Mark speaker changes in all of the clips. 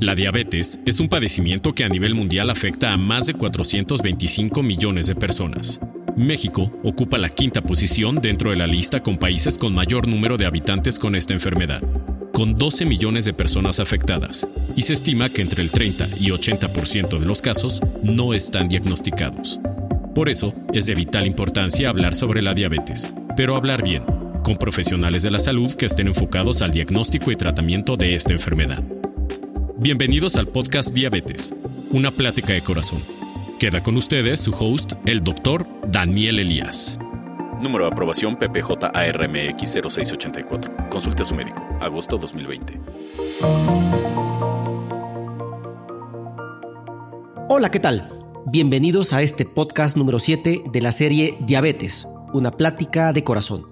Speaker 1: La diabetes es un padecimiento que a nivel mundial afecta a más de 425 millones de personas. México ocupa la quinta posición dentro de la lista con países con mayor número de habitantes con esta enfermedad, con 12 millones de personas afectadas, y se estima que entre el 30 y 80% de los casos no están diagnosticados. Por eso es de vital importancia hablar sobre la diabetes, pero hablar bien, con profesionales de la salud que estén enfocados al diagnóstico y tratamiento de esta enfermedad. Bienvenidos al podcast Diabetes, una plática de corazón. Queda con ustedes su host, el doctor Daniel Elías. Número de aprobación PPJ-ARMX 0684. Consulte a su médico. Agosto 2020.
Speaker 2: Hola, ¿qué tal? Bienvenidos a este podcast número 7 de la serie Diabetes, una plática de corazón,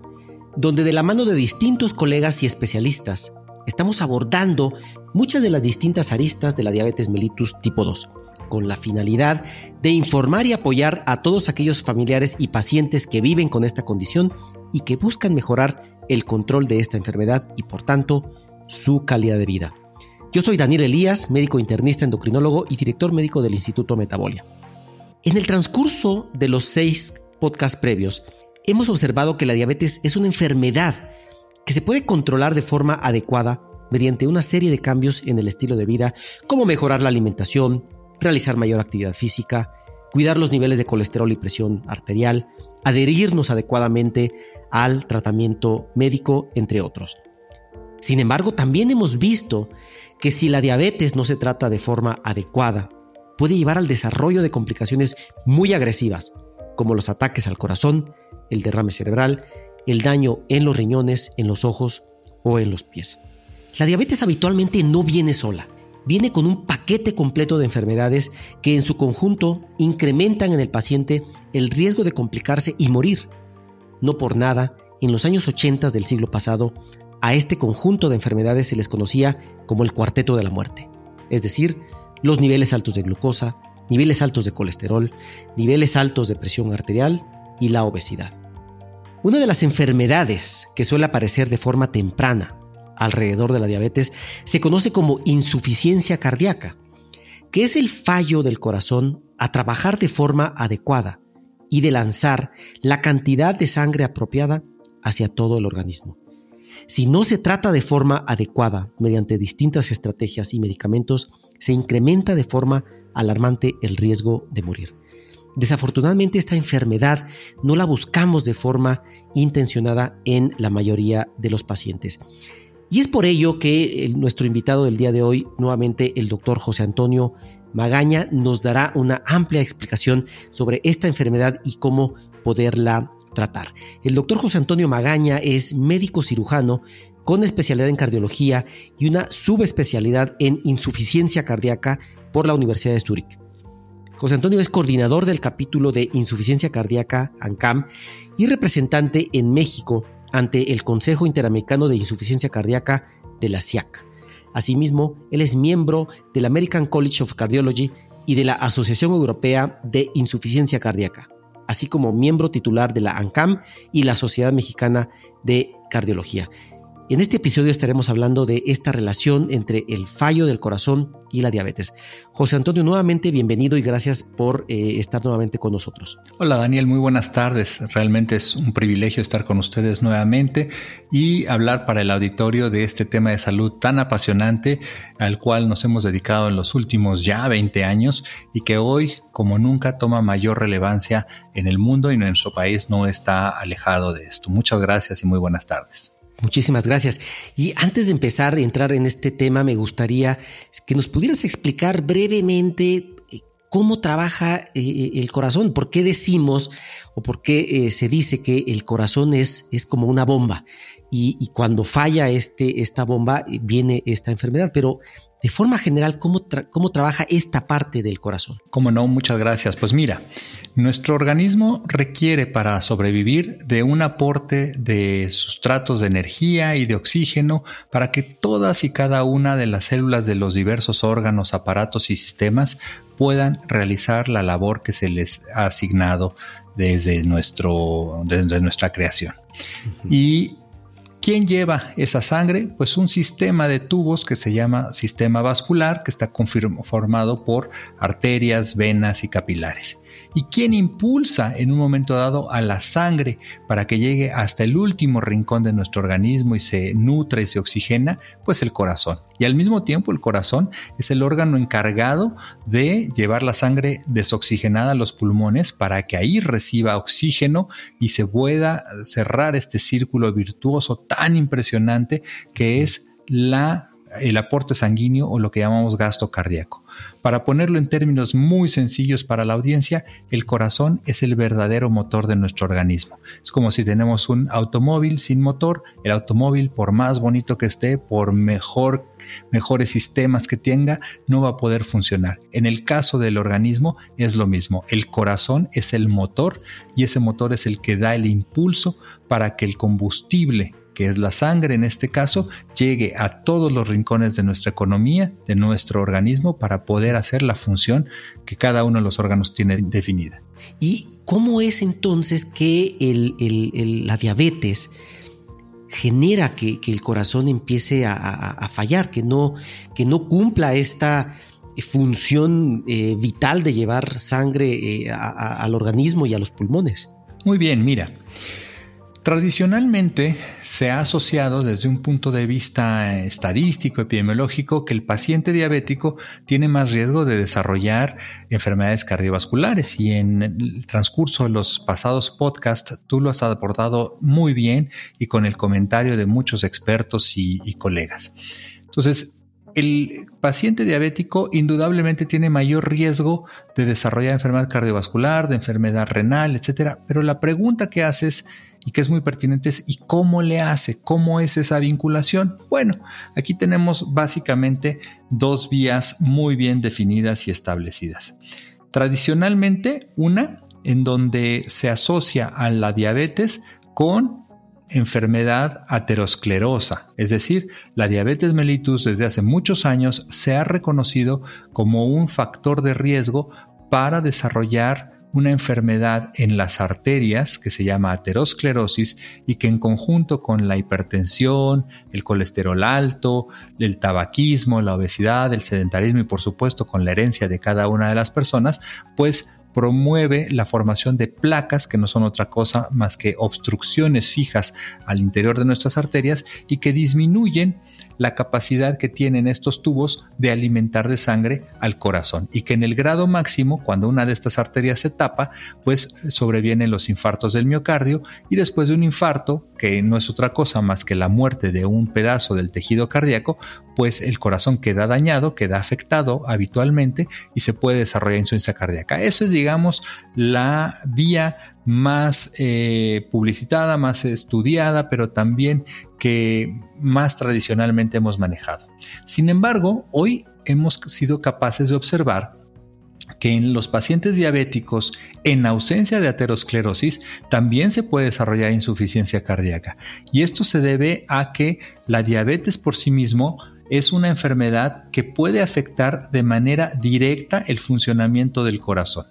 Speaker 2: donde de la mano de distintos colegas y especialistas estamos abordando muchas de las distintas aristas de la diabetes mellitus tipo 2, con la finalidad de informar y apoyar a todos aquellos familiares y pacientes que viven con esta condición y que buscan mejorar el control de esta enfermedad y por tanto su calidad de vida. Yo soy Daniel Elías, médico internista endocrinólogo y director médico del Instituto Metabolia. En el transcurso de los seis podcasts previos, hemos observado que la diabetes es una enfermedad que se puede controlar de forma adecuada mediante una serie de cambios en el estilo de vida, como mejorar la alimentación, realizar mayor actividad física, cuidar los niveles de colesterol y presión arterial, adherirnos adecuadamente al tratamiento médico, entre otros. Sin embargo, también hemos visto que si la diabetes no se trata de forma adecuada, puede llevar al desarrollo de complicaciones muy agresivas, como los ataques al corazón, el derrame cerebral el daño en los riñones, en los ojos o en los pies. La diabetes habitualmente no viene sola, viene con un paquete completo de enfermedades que en su conjunto incrementan en el paciente el riesgo de complicarse y morir. No por nada, en los años 80 del siglo pasado, a este conjunto de enfermedades se les conocía como el cuarteto de la muerte, es decir, los niveles altos de glucosa, niveles altos de colesterol, niveles altos de presión arterial y la obesidad. Una de las enfermedades que suele aparecer de forma temprana alrededor de la diabetes se conoce como insuficiencia cardíaca, que es el fallo del corazón a trabajar de forma adecuada y de lanzar la cantidad de sangre apropiada hacia todo el organismo. Si no se trata de forma adecuada mediante distintas estrategias y medicamentos, se incrementa de forma alarmante el riesgo de morir. Desafortunadamente esta enfermedad no la buscamos de forma intencionada en la mayoría de los pacientes. Y es por ello que nuestro invitado del día de hoy, nuevamente el doctor José Antonio Magaña, nos dará una amplia explicación sobre esta enfermedad y cómo poderla tratar. El doctor José Antonio Magaña es médico cirujano con especialidad en cardiología y una subespecialidad en insuficiencia cardíaca por la Universidad de Zúrich. José Antonio es coordinador del capítulo de insuficiencia cardíaca ANCAM y representante en México ante el Consejo Interamericano de Insuficiencia Cardíaca de la SIAC. Asimismo, él es miembro del American College of Cardiology y de la Asociación Europea de Insuficiencia Cardíaca, así como miembro titular de la ANCAM y la Sociedad Mexicana de Cardiología. En este episodio estaremos hablando de esta relación entre el fallo del corazón y la diabetes. José Antonio, nuevamente bienvenido y gracias por eh, estar nuevamente con nosotros.
Speaker 3: Hola Daniel, muy buenas tardes. Realmente es un privilegio estar con ustedes nuevamente y hablar para el auditorio de este tema de salud tan apasionante al cual nos hemos dedicado en los últimos ya 20 años y que hoy como nunca toma mayor relevancia en el mundo y nuestro país no está alejado de esto. Muchas gracias y muy buenas tardes.
Speaker 2: Muchísimas gracias. Y antes de empezar a entrar en este tema, me gustaría que nos pudieras explicar brevemente eh, cómo trabaja eh, eh, el corazón, por qué decimos o por qué se dice que el corazón es, es como una bomba y, cuando falla este, esta bomba viene esta enfermedad. Pero de forma general, ¿cómo, ¿cómo trabaja esta parte del corazón?
Speaker 3: Como no, muchas gracias. Pues mira, nuestro organismo requiere para sobrevivir de un aporte de sustratos de energía y de oxígeno para que todas y cada una de las células de los diversos órganos, aparatos y sistemas puedan realizar la labor que se les ha asignado desde, nuestro, desde nuestra creación. Y ¿Quién lleva esa sangre? Pues un sistema de tubos que se llama sistema vascular, que está formado por arterias, venas y capilares. ¿Y quién impulsa en un momento dado a la sangre para que llegue hasta el último rincón de nuestro organismo y se nutra y se oxigena? Pues el corazón. Y al mismo tiempo el corazón es el órgano encargado de llevar la sangre desoxigenada a los pulmones para que ahí reciba oxígeno y se pueda cerrar este círculo virtuoso impresionante que es la, el aporte sanguíneo o lo que llamamos gasto cardíaco. Para ponerlo en términos muy sencillos para la audiencia, el corazón es el verdadero motor de nuestro organismo. Es como si tenemos un automóvil sin motor, el automóvil por más bonito que esté, por mejor mejores sistemas que tenga, no va a poder funcionar. En el caso del organismo es lo mismo. El corazón es el motor y ese motor es el que da el impulso para que el combustible que es la sangre en este caso, llegue a todos los rincones de nuestra economía, de nuestro organismo, para poder hacer la función que cada uno de los órganos tiene definida.
Speaker 2: ¿Y cómo es entonces que la diabetes genera que, el corazón empiece a, fallar, que no, que no cumpla esta función eh, vital de llevar sangre eh, al organismo y a los pulmones?
Speaker 3: Muy bien, mira. Tradicionalmente se ha asociado desde un punto de vista estadístico, epidemiológico, que el paciente diabético tiene más riesgo de desarrollar enfermedades cardiovasculares y en el transcurso de los pasados podcasts tú lo has abordado muy bien y con el comentario de muchos expertos y, y colegas. Entonces, el paciente diabético indudablemente tiene mayor riesgo de desarrollar enfermedad cardiovascular, de enfermedad renal, etcétera. Pero la pregunta que haces y que es muy pertinente es ¿y cómo le hace? ¿Cómo es esa vinculación? Bueno, aquí tenemos básicamente dos vías muy bien definidas y establecidas. Tradicionalmente, una en donde se asocia a la diabetes con enfermedad aterosclerosa, es decir, la diabetes mellitus desde hace muchos años se ha reconocido como un factor de riesgo para desarrollar una enfermedad en las arterias que se llama aterosclerosis y que en conjunto con la hipertensión, el colesterol alto, el tabaquismo, la obesidad, el sedentarismo y por supuesto con la herencia de cada una de las personas, pues promueve la formación de placas que no son otra cosa más que obstrucciones fijas al interior de nuestras arterias y que disminuyen la capacidad que tienen estos tubos de alimentar de sangre al corazón y que en el grado máximo, cuando una de estas arterias se tapa, pues sobrevienen los infartos del miocardio y después de un infarto, que no es otra cosa más que la muerte de un pedazo del tejido cardíaco, pues el corazón queda dañado, queda afectado habitualmente y se puede desarrollar insuficiencia cardíaca. Eso es, digamos, la vía más eh, publicitada, más estudiada, pero también que más tradicionalmente hemos manejado. Sin embargo, hoy hemos sido capaces de observar que en los pacientes diabéticos en ausencia de aterosclerosis también se puede desarrollar insuficiencia cardíaca. Y esto se debe a que la diabetes por sí mismo es una enfermedad que puede afectar de manera directa el funcionamiento del corazón.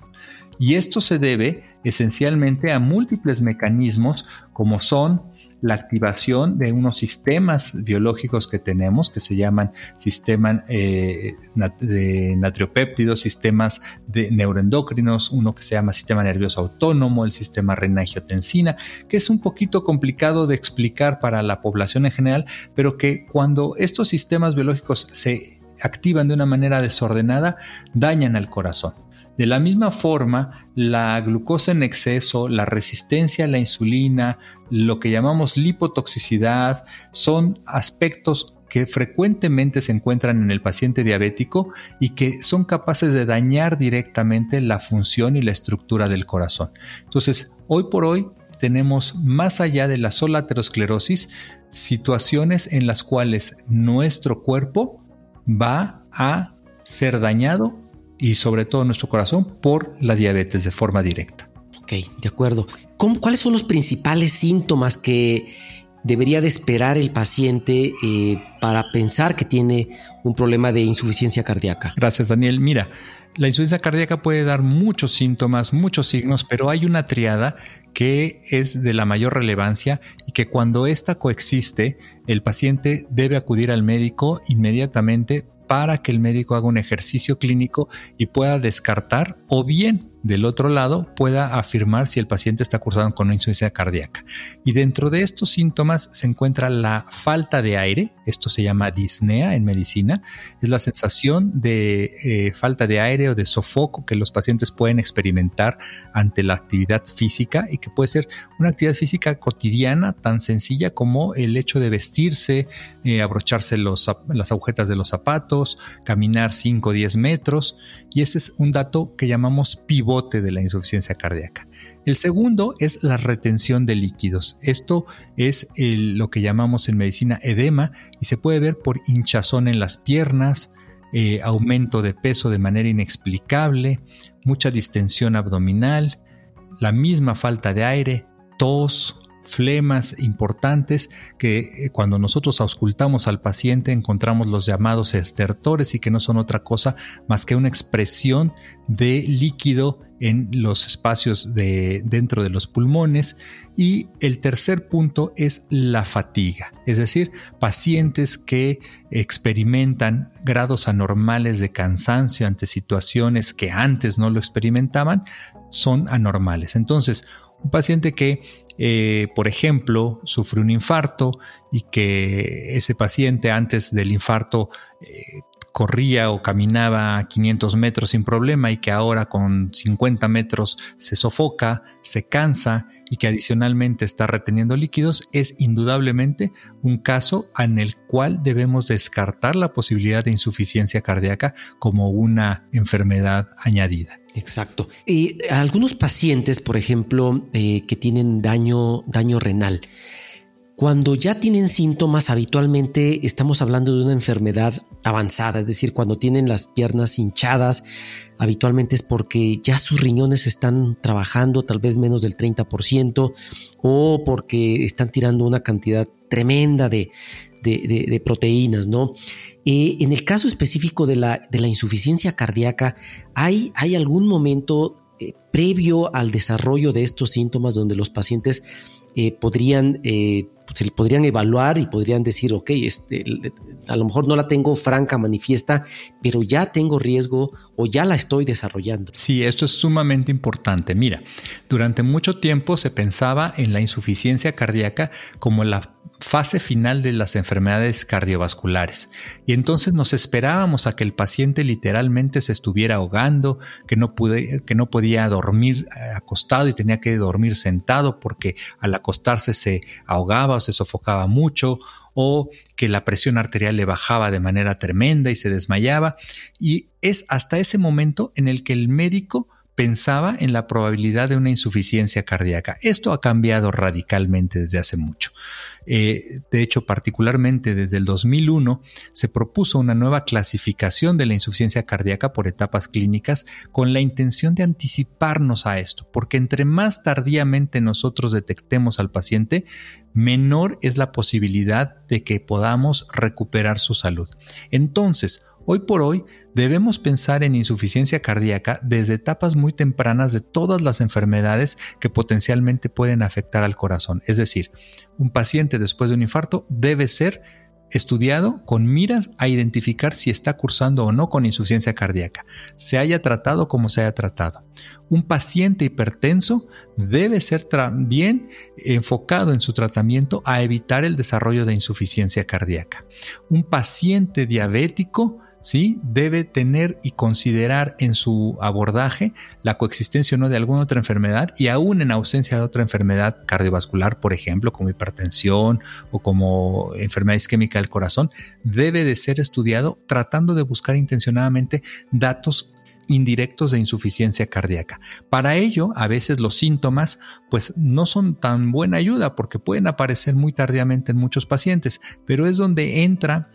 Speaker 3: Y esto se debe esencialmente a múltiples mecanismos como son la activación de unos sistemas biológicos que tenemos que se llaman sistemas eh, de natriopéptidos, sistemas de neuroendocrinos, uno que se llama sistema nervioso autónomo, el sistema renina-angiotensina, que es un poquito complicado de explicar para la población en general, pero que cuando estos sistemas biológicos se activan de una manera desordenada, dañan al corazón. De la misma forma, la glucosa en exceso, la resistencia a la insulina, lo que llamamos lipotoxicidad, son aspectos que frecuentemente se encuentran en el paciente diabético y que son capaces de dañar directamente la función y la estructura del corazón. Entonces, hoy por hoy tenemos más allá de la sola aterosclerosis situaciones en las cuales nuestro cuerpo va a ser dañado y sobre todo nuestro corazón por la diabetes de forma directa.
Speaker 2: Ok, de acuerdo. ¿Cuáles son los principales síntomas que debería de esperar el paciente eh, para pensar que tiene un problema de insuficiencia cardíaca?
Speaker 3: Gracias, Daniel. Mira, la insuficiencia cardíaca puede dar muchos síntomas, muchos signos, pero hay una triada que es de la mayor relevancia y que cuando esta coexiste, el paciente debe acudir al médico inmediatamente para que el médico haga un ejercicio clínico y pueda descartar o bien del otro lado pueda afirmar si el paciente está cursado con una insuficiencia cardíaca. Y dentro de estos síntomas se encuentra la falta de aire, esto se llama disnea en medicina, es la sensación de eh, falta de aire o de sofoco que los pacientes pueden experimentar ante la actividad física y que puede ser una actividad física cotidiana tan sencilla como el hecho de vestirse, eh, abrocharse los, las agujetas de los zapatos, caminar 5 o 10 metros y ese es un dato que llamamos pivote de la insuficiencia cardíaca. El segundo es la retención de líquidos. Esto es lo que llamamos en medicina edema y se puede ver por hinchazón en las piernas, eh, aumento de peso de manera inexplicable, mucha distensión abdominal, la misma falta de aire, tos, flemas importantes que eh, cuando nosotros auscultamos al paciente encontramos los llamados estertores y que no son otra cosa más que una expresión de líquido en los espacios de dentro de los pulmones y el tercer punto es la fatiga, es decir, pacientes que experimentan grados anormales de cansancio ante situaciones que antes no lo experimentaban son anormales. Entonces, un paciente que, eh, por ejemplo, sufre un infarto y que ese paciente antes del infarto eh, corría o caminaba 500 metros sin problema y que ahora con 50 metros se sofoca, se cansa y que adicionalmente está reteniendo líquidos, es indudablemente un caso en el cual debemos descartar la posibilidad de insuficiencia cardíaca como una enfermedad añadida.
Speaker 2: Exacto. Y algunos pacientes, por ejemplo, eh, que tienen daño, daño renal, cuando ya tienen síntomas, habitualmente estamos hablando de una enfermedad avanzada, es decir, cuando tienen las piernas hinchadas, habitualmente es porque ya sus riñones están trabajando tal vez menos del 30% o porque están tirando una cantidad tremenda de, proteínas, ¿no? Eh, en el caso específico de la, de la insuficiencia cardíaca, ¿hay, hay algún momento eh, previo al desarrollo de estos síntomas donde los pacientes eh, podrían, se podrían evaluar y podrían decir, ok, este, a lo mejor no la tengo franca, manifiesta, pero ya tengo riesgo o ya la estoy desarrollando.
Speaker 3: Sí, esto es sumamente importante. Mira, durante mucho tiempo se pensaba en la insuficiencia cardíaca como la fase final de las enfermedades cardiovasculares. Y entonces nos esperábamos a que el paciente literalmente se estuviera ahogando, que no, pude, que no podía dormir eh, acostado y tenía que dormir sentado porque al acostarse se ahogaba o se sofocaba mucho o que la presión arterial le bajaba de manera tremenda y se desmayaba. Y es hasta ese momento en el que el médico pensaba en la probabilidad de una insuficiencia cardíaca. Esto ha cambiado radicalmente desde hace mucho. Eh, de hecho, particularmente desde el 2001 se propuso una nueva clasificación de la insuficiencia cardíaca por etapas clínicas con la intención de anticiparnos a esto, porque entre más tardíamente nosotros detectemos al paciente, menor es la posibilidad de que podamos recuperar su salud. Entonces, Hoy por hoy debemos pensar en insuficiencia cardíaca desde etapas muy tempranas de todas las enfermedades que potencialmente pueden afectar al corazón. Es decir, un paciente después de un infarto debe ser estudiado con miras a identificar si está cursando o no con insuficiencia cardíaca, se haya tratado como se haya tratado. Un paciente hipertenso debe ser también enfocado en su tratamiento a evitar el desarrollo de insuficiencia cardíaca. Un paciente diabético ¿sí? debe tener y considerar en su abordaje la coexistencia o no de alguna otra enfermedad y aún en ausencia de otra enfermedad cardiovascular, por ejemplo, como hipertensión o como enfermedad isquémica del corazón, debe de ser estudiado tratando de buscar intencionadamente datos indirectos de insuficiencia cardíaca. Para ello, a veces los síntomas pues no son tan buena ayuda porque pueden aparecer muy tardíamente en muchos pacientes, pero es donde entra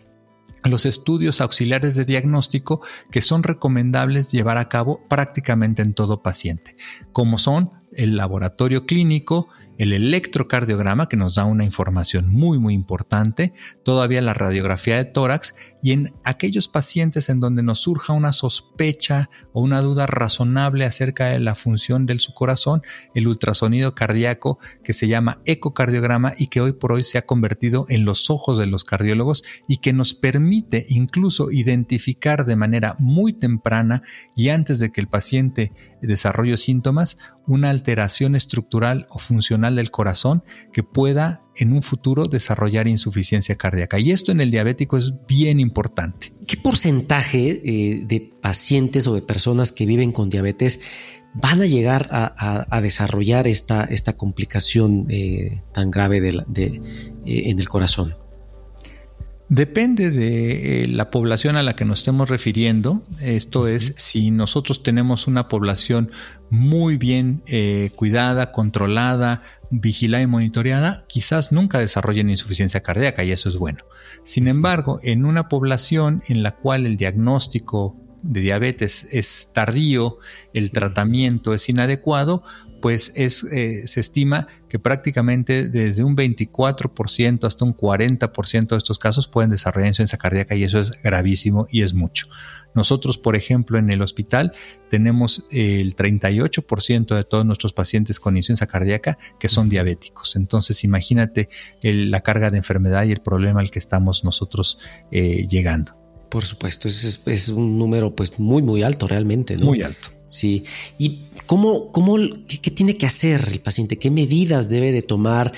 Speaker 3: los estudios auxiliares de diagnóstico que son recomendables llevar a cabo prácticamente en todo paciente, como son el laboratorio clínico, el electrocardiograma que nos da una información muy muy importante, todavía la radiografía de tórax y en aquellos pacientes en donde nos surja una sospecha o una duda razonable acerca de la función de su corazón, el ultrasonido cardíaco que se llama ecocardiograma y que hoy por hoy se ha convertido en los ojos de los cardiólogos y que nos permite incluso identificar de manera muy temprana y antes de que el paciente desarrolle síntomas una alteración estructural o funcional del corazón que pueda en un futuro desarrollar insuficiencia cardíaca. Y esto en el diabético es bien importante.
Speaker 2: ¿Qué porcentaje eh, de pacientes o de personas que viven con diabetes van a llegar a, desarrollar esta, esta complicación eh, tan grave de, eh, en el corazón?
Speaker 3: Depende de la población a la que nos estemos refiriendo. Esto es, si nosotros tenemos una población muy bien cuidada, controlada, vigilada y monitoreada, quizás nunca desarrollen insuficiencia cardíaca y eso es bueno. Sin embargo, en una población en la cual el diagnóstico de diabetes es tardío, el tratamiento es inadecuado, pues es, eh, se estima que prácticamente desde un 24% hasta un 40% de estos casos pueden desarrollar insuficiencia cardíaca y eso es gravísimo y es mucho. Nosotros, por ejemplo, en el hospital tenemos el 38% de todos nuestros pacientes con insuficiencia cardíaca que son diabéticos. Entonces, imagínate la carga de enfermedad y el problema al que estamos nosotros eh, llegando.
Speaker 2: Por supuesto, es, es, un número pues muy, muy alto realmente, ¿no?
Speaker 3: Muy alto.
Speaker 2: Sí. ¿Y cómo, cómo qué, tiene que hacer el paciente? ¿Qué medidas debe de tomar,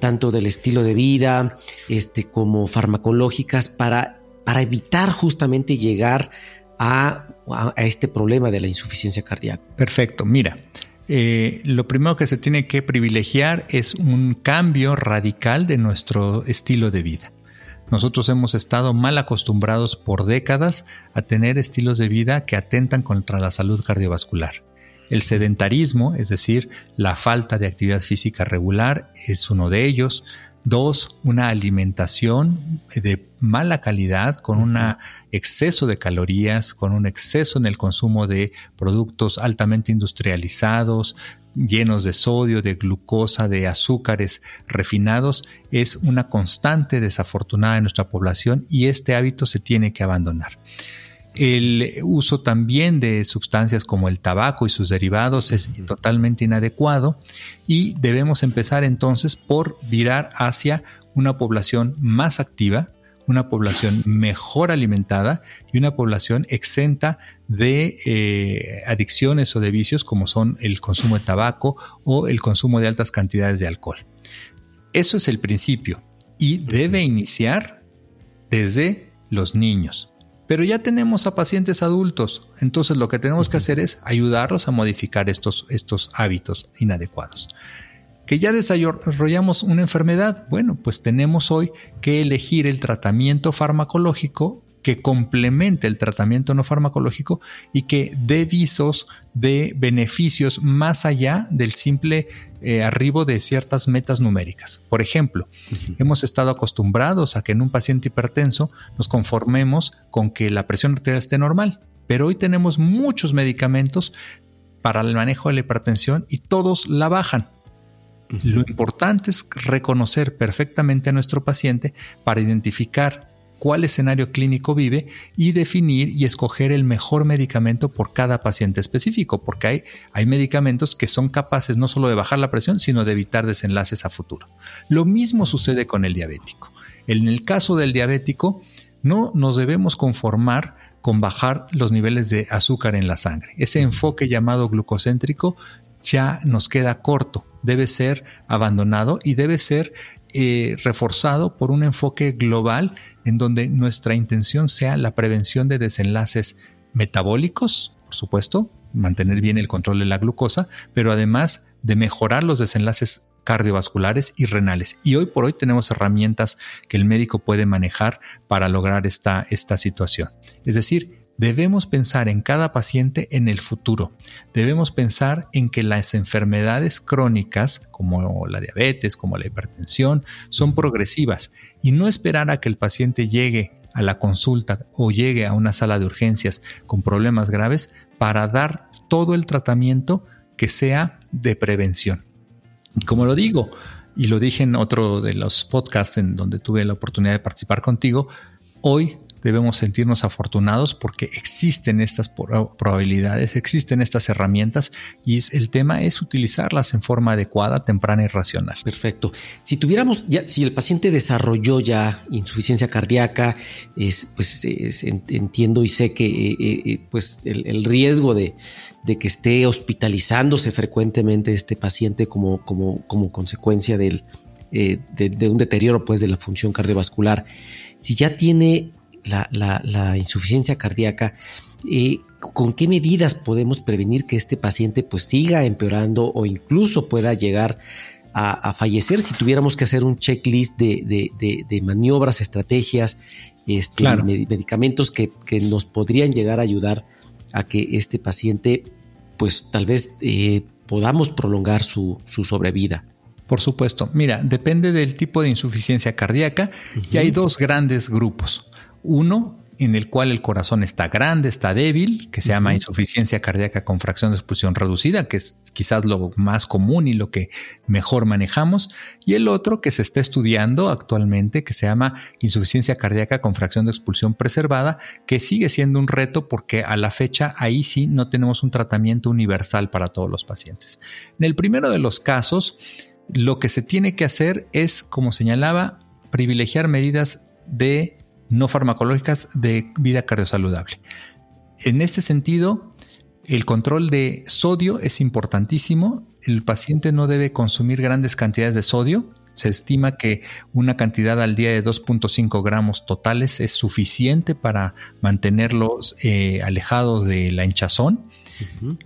Speaker 2: tanto del estilo de vida este, como farmacológicas, para, para evitar justamente llegar a, este problema de la insuficiencia cardíaca?
Speaker 3: Perfecto, mira. Eh, lo primero que se tiene que privilegiar es un cambio radical de nuestro estilo de vida. Nosotros hemos estado mal acostumbrados por décadas a tener estilos de vida que atentan contra la salud cardiovascular. El sedentarismo, es decir, la falta de actividad física regular, es uno de ellos. Dos, una alimentación de mala calidad, con un exceso de calorías, con un exceso en el consumo de productos altamente industrializados, llenos de sodio, de glucosa, de azúcares refinados, es una constante desafortunada en nuestra población y este hábito se tiene que abandonar. El uso también de sustancias como el tabaco y sus derivados es totalmente inadecuado y debemos empezar entonces por virar hacia una población más activa, una población mejor alimentada y una población exenta de eh, adicciones o de vicios como son el consumo de tabaco o el consumo de altas cantidades de alcohol. Eso es el principio y debe iniciar desde los niños. Pero ya tenemos a pacientes adultos, entonces lo que tenemos que hacer es ayudarlos a modificar estos, estos hábitos inadecuados. Que ya desarrollamos una enfermedad, bueno, pues tenemos hoy que elegir el tratamiento farmacológico que complemente el tratamiento no farmacológico y que dé visos de beneficios más allá del simple eh, arribo de ciertas metas numéricas. Por ejemplo, hemos estado acostumbrados a que en un paciente hipertenso nos conformemos con que la presión arterial esté normal, pero hoy tenemos muchos medicamentos para el manejo de la hipertensión y todos la bajan. Lo importante es reconocer perfectamente a nuestro paciente para identificar cuál escenario clínico vive y definir y escoger el mejor medicamento por cada paciente específico, porque hay, hay medicamentos que son capaces no solo de bajar la presión, sino de evitar desenlaces a futuro. Lo mismo sucede con el diabético. En el caso del diabético, no nos debemos conformar con bajar los niveles de azúcar en la sangre. Ese enfoque llamado glucocéntrico ya nos queda corto, debe ser abandonado y debe ser eh, reforzado por un enfoque global en donde nuestra intención sea la prevención de desenlaces metabólicos, por supuesto, mantener bien el control de la glucosa, pero además de mejorar los desenlaces cardiovasculares y renales. Y hoy por hoy tenemos herramientas que el médico puede manejar para lograr esta, esta situación. Es decir, Debemos pensar en cada paciente en el futuro. Debemos pensar en que las enfermedades crónicas, como la diabetes, como la hipertensión, son progresivas y no esperar a que el paciente llegue a la consulta o llegue a una sala de urgencias con problemas graves para dar todo el tratamiento que sea de prevención. Como lo digo, y lo dije en otro de los podcasts en donde tuve la oportunidad de participar contigo, hoy debemos sentirnos afortunados porque existen estas probabilidades, existen estas herramientas y el tema es utilizarlas en forma adecuada, temprana y racional.
Speaker 2: Perfecto. Si tuviéramos si el paciente desarrolló ya insuficiencia cardíaca, es, pues entiendo y sé que eh, eh, eh, pues el, riesgo de, que esté hospitalizándose frecuentemente este paciente como, como, como consecuencia del, de, un deterioro pues de la función cardiovascular. Si ya tiene la, insuficiencia cardíaca, eh, ¿con qué medidas podemos prevenir que este paciente pues siga empeorando o incluso pueda llegar a, fallecer si tuviéramos que hacer un checklist de, maniobras, estrategias, este, medicamentos que, nos podrían llegar a ayudar a que este paciente pues tal vez eh, podamos prolongar su, sobrevida?
Speaker 3: Por supuesto. Mira, depende del tipo de insuficiencia cardíaca y hay dos grandes grupos. Uno en el cual el corazón está grande, está débil, que se llama insuficiencia cardíaca con fracción de expulsión reducida, que es quizás lo más común y lo que mejor manejamos, y el otro que se está estudiando actualmente, que se llama insuficiencia cardíaca con fracción de expulsión preservada, que sigue siendo un reto porque a la fecha ahí sí no tenemos un tratamiento universal para todos los pacientes. En el primero de los casos, lo que se tiene que hacer es, como señalaba, privilegiar medidas de no farmacológicas de vida cardiosaludable. En este sentido, el control de sodio es importantísimo. El paciente no debe consumir grandes cantidades de sodio. Se estima que una cantidad al día de 2.5 gramos totales es suficiente para mantenerlos eh, alejados de la hinchazón.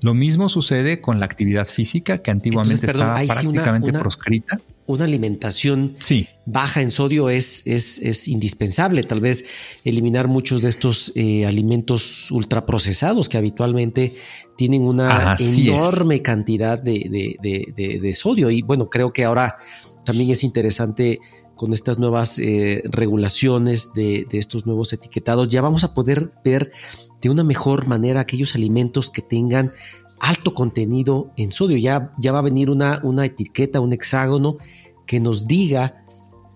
Speaker 3: Lo mismo sucede con la actividad física, que antiguamente estaba prácticamente proscrita
Speaker 2: una alimentación baja en sodio es, es, indispensable. Tal vez eliminar muchos de estos eh, alimentos ultraprocesados que habitualmente tienen una enorme cantidad de, sodio. Y bueno, creo que ahora también es interesante con estas nuevas eh, regulaciones de, estos nuevos etiquetados, ya vamos a poder ver de una mejor manera aquellos alimentos que tengan alto contenido en sodio. Ya, ya va a venir una, una etiqueta, un hexágono que nos diga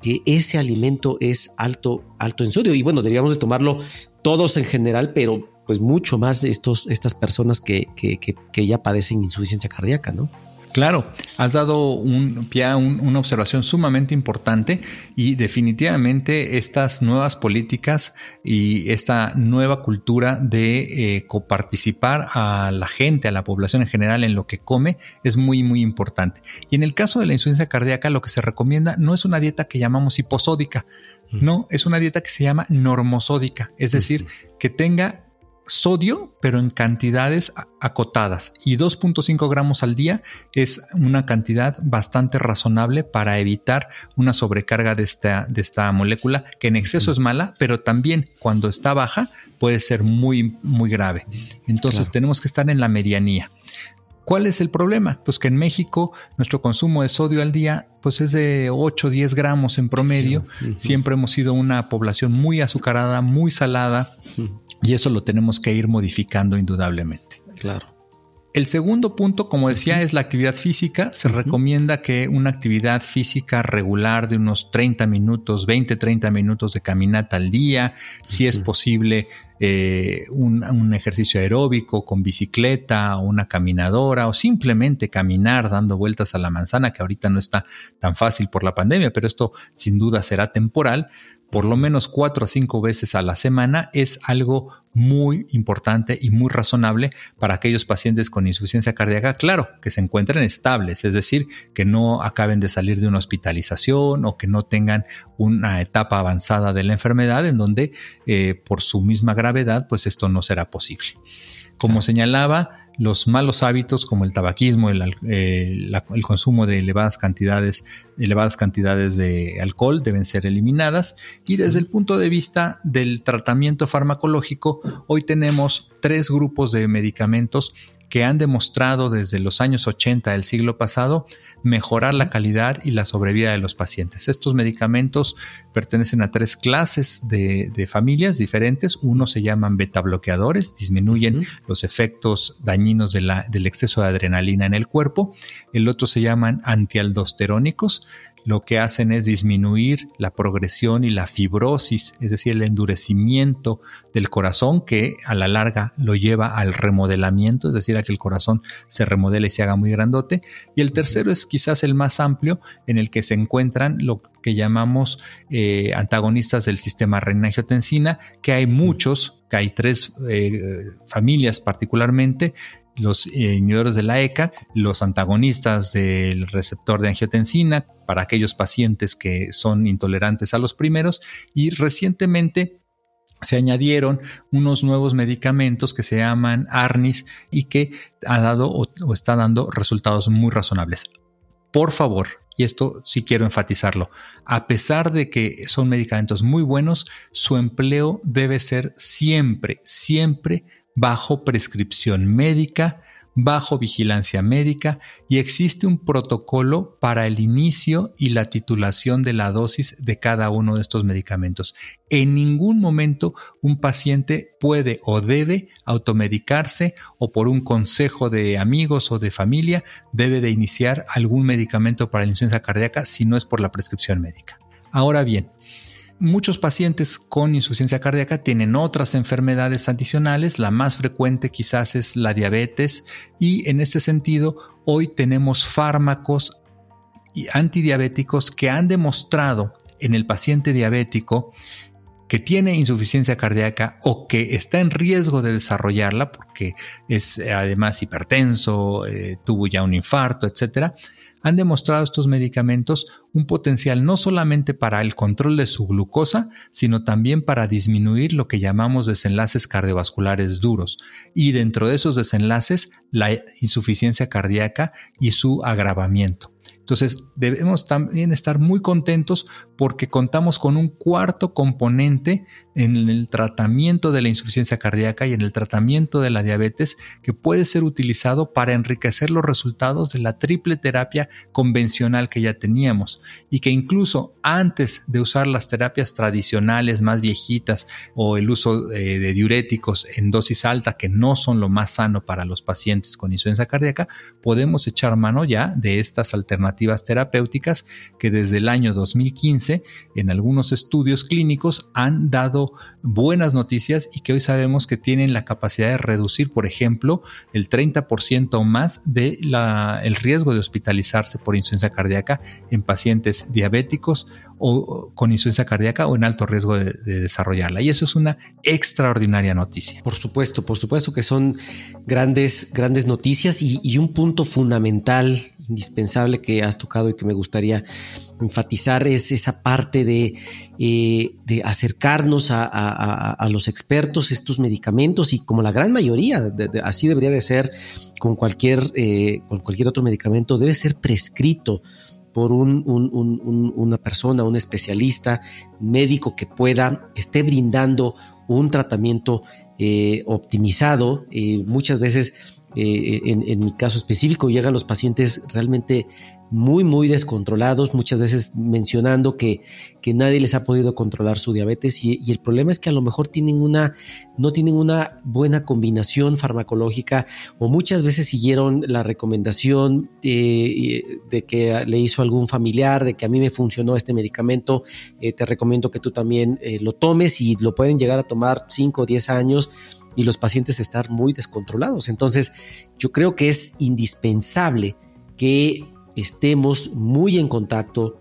Speaker 2: que ese alimento es alto, alto en sodio. Y bueno, deberíamos de tomarlo todos en general, pero pues mucho más estos, estas personas que, que, que ya padecen insuficiencia cardíaca, ¿no?
Speaker 3: Claro, has dado un, pie a una observación sumamente importante y definitivamente estas nuevas políticas y esta nueva cultura de eh, coparticipar a la gente, a la población en general en lo que come es muy, muy importante. Y en el caso de la insuficiencia cardíaca, lo que se recomienda no es una dieta que llamamos hiposódica, no, es una dieta que se llama normosódica, es decir, que tenga sodio, pero en cantidades acotadas. Y 2.5 gramos al día es una cantidad bastante razonable para evitar una sobrecarga de esta, de esta molécula, que en exceso es mala, pero también cuando está baja puede ser muy, muy grave. Entonces tenemos que estar en la medianía. ¿Cuál es el problema? Pues que en México nuestro consumo de sodio al día pues es de 8 o 10 gramos en promedio. Siempre hemos sido una población muy azucarada, muy salada. Y eso lo tenemos que ir modificando indudablemente.
Speaker 2: Claro.
Speaker 3: El segundo punto, como decía, es la actividad física. Se recomienda que una actividad física regular de unos 30 minutos, 20, 30 minutos de caminata al día, si es posible eh, un, un, ejercicio aeróbico con bicicleta o una caminadora o simplemente caminar dando vueltas a la manzana, que ahorita no está tan fácil por la pandemia, pero esto sin duda será temporal por lo menos cuatro a cinco veces a la semana es algo muy importante y muy razonable para aquellos pacientes con insuficiencia cardíaca, claro, que se encuentren estables, es decir, que no acaben de salir de una hospitalización o que no tengan una etapa avanzada de la enfermedad en donde eh, por su misma gravedad, pues esto no será posible. Como señalaba, los malos hábitos como el tabaquismo, el, eh, el, consumo de elevadas cantidades, elevadas cantidades de alcohol deben ser eliminadas. Y desde el punto de vista del tratamiento farmacológico, hoy tenemos tres grupos de medicamentos que han demostrado desde los años 80 del siglo pasado mejorar la calidad y la sobrevida de los pacientes. Estos medicamentos pertenecen a tres clases de, familias diferentes. Uno se llaman beta bloqueadores, disminuyen los efectos dañinos del exceso de adrenalina en el cuerpo. El otro se llaman antialdosterónicos, lo que hacen es disminuir la progresión y la fibrosis, es decir, el endurecimiento del corazón que a la larga lo lleva al remodelamiento, es decir, a que el corazón se remodele y se haga muy grandote. Y el tercero es quizás el más amplio en el que se encuentran lo que llamamos eh, antagonistas del sistema renina-angiotensina, que hay muchos, que hay tres eh, familias particularmente, los eh, inhibidores de la ECA, los antagonistas del receptor de angiotensina para aquellos pacientes que son intolerantes a los primeros y recientemente se añadieron unos nuevos medicamentos que se llaman ARNIS y que ha dado o está dando resultados muy razonables. Por favor, y esto sí quiero enfatizarlo, a pesar de que son medicamentos muy buenos, su empleo debe ser siempre, siempre bajo prescripción médica, bajo vigilancia médica y existe un protocolo para el inicio y la titulación de la dosis de cada uno de estos medicamentos. En ningún momento un paciente puede o debe automedicarse o por un consejo de amigos o de familia debe de iniciar algún medicamento para la insuficiencia cardíaca si no es por la prescripción médica. Ahora bien, Muchos pacientes con insuficiencia cardíaca tienen otras enfermedades adicionales, la más frecuente quizás es la diabetes. Y en ese sentido hoy tenemos fármacos antidiabéticos que han demostrado en el paciente diabético que tiene insuficiencia cardíaca o que está en riesgo de desarrollarla porque es además hipertenso, eh, tuvo ya un infarto, etcétera, han demostrado estos medicamentos un potencial no solamente para el control de su glucosa, sino también para disminuir lo que llamamos desenlaces cardiovasculares duros y dentro de esos desenlaces la insuficiencia cardíaca y su agravamiento. Entonces debemos también estar muy contentos porque contamos con un cuarto componente en el tratamiento de la insuficiencia cardíaca y en el tratamiento de la diabetes que puede ser utilizado para enriquecer los resultados de la triple terapia convencional que ya teníamos y que incluso antes de usar las terapias tradicionales más viejitas o el uso eh, de diuréticos en dosis alta que no son lo más sano para los pacientes con insuficiencia cardíaca, podemos echar mano ya de estas alternativas terapéuticas que desde el año 2015 en algunos estudios clínicos han dado buenas noticias y que hoy sabemos que tienen la capacidad de reducir, por ejemplo, el 30% o más del el riesgo de hospitalizarse por insuficiencia cardíaca en pacientes diabéticos o con insuficiencia cardíaca o en alto riesgo de, desarrollarla. Y eso es una extraordinaria noticia.
Speaker 2: Por supuesto, por supuesto que son grandes, grandes noticias y, un punto fundamental, indispensable que has tocado y que me gustaría enfatizar es esa parte de, eh, acercarnos a, los expertos, estos medicamentos y como la gran mayoría, así debería de ser con cualquier, eh, con cualquier otro medicamento, debe ser prescrito por una persona, un especialista médico que pueda, esté brindando un tratamiento eh, optimizado. Muchas veces, eh, en, mi caso específico, llegan los pacientes realmente muy, muy descontrolados, muchas veces mencionando que, que nadie les ha podido controlar su diabetes y, el problema es que a lo mejor tienen una, no tienen una buena combinación farmacológica o muchas veces siguieron la recomendación de que le hizo algún familiar, de que a mí me funcionó este medicamento, eh, te recomiendo que tú también eh, lo tomes y lo pueden llegar a tomar 5 o 10 años y los pacientes estar muy descontrolados. Entonces, yo creo que es indispensable que estemos muy en contacto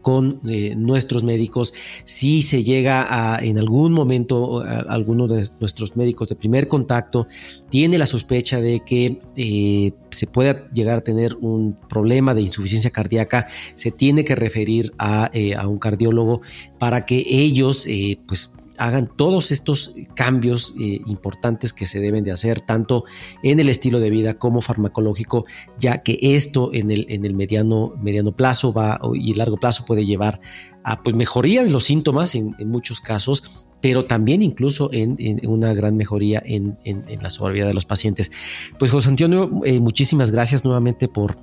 Speaker 2: con eh, nuestros médicos. Si se llega a en algún momento alguno de nuestros médicos de primer contacto tiene la sospecha de que eh, se pueda llegar a tener un problema de insuficiencia cardíaca, se tiene que referir a, eh, a un cardiólogo para que ellos pues hagan todos estos cambios eh, importantes que se deben de hacer, tanto en el estilo de vida como farmacológico, ya que esto en el, en el mediano, mediano plazo va, y largo plazo puede llevar a pues, mejoría de los síntomas en, muchos casos, pero también incluso en, una gran mejoría en, la sobrevida de los pacientes. Pues José Antonio, eh, muchísimas gracias nuevamente por,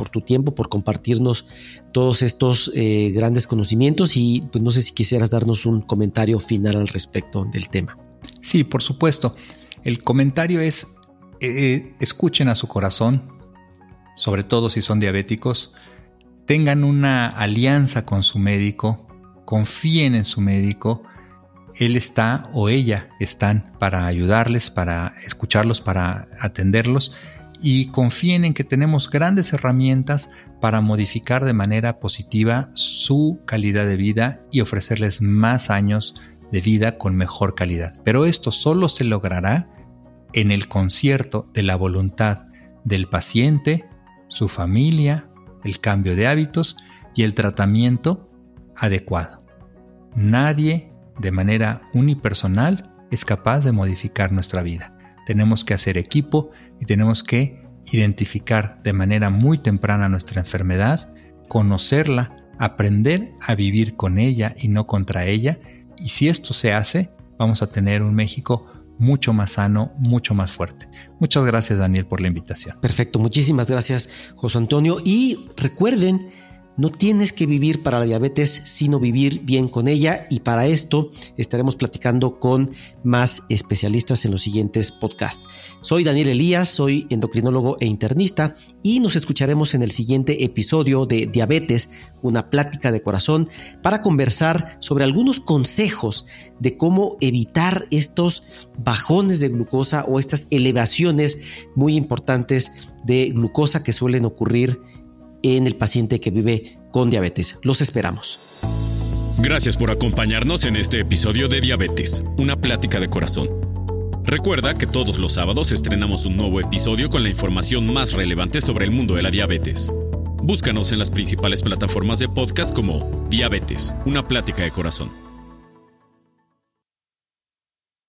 Speaker 2: por tu tiempo, por compartirnos todos estos eh, grandes conocimientos y pues no sé si quisieras darnos un comentario final al respecto del tema.
Speaker 3: Sí, por supuesto. El comentario es, eh, escuchen a su corazón, sobre todo si son diabéticos, tengan una alianza con su médico, confíen en su médico, él está o ella están para ayudarles, para escucharlos, para atenderlos y confíen en que tenemos grandes herramientas para modificar de manera positiva su calidad de vida y ofrecerles más años de vida con mejor calidad. Pero esto solo se logrará en el concierto de la voluntad del paciente, su familia, el cambio de hábitos y el tratamiento adecuado. Nadie de manera unipersonal es capaz de modificar nuestra vida. Tenemos que hacer equipo y tenemos que identificar de manera muy temprana nuestra enfermedad, conocerla, aprender a vivir con ella y no contra ella. Y si esto se hace, vamos a tener un México mucho más sano, mucho más fuerte. Muchas gracias Daniel por la invitación.
Speaker 2: Perfecto, muchísimas gracias José Antonio. Y recuerden no tienes que vivir para la diabetes, sino vivir bien con ella y para esto estaremos platicando con más especialistas en los siguientes podcasts. Soy Daniel Elías, soy endocrinólogo e internista y nos escucharemos en el siguiente episodio de Diabetes, una plática de corazón, para conversar sobre algunos consejos de cómo evitar estos bajones de glucosa o estas elevaciones muy importantes de glucosa que suelen ocurrir en el paciente que vive con diabetes. Los esperamos.
Speaker 1: Gracias por acompañarnos en este episodio de Diabetes, una plática de corazón. Recuerda que todos los sábados estrenamos un nuevo episodio con la información más relevante sobre el mundo de la diabetes. Búscanos en las principales plataformas de podcast como Diabetes, una plática de corazón.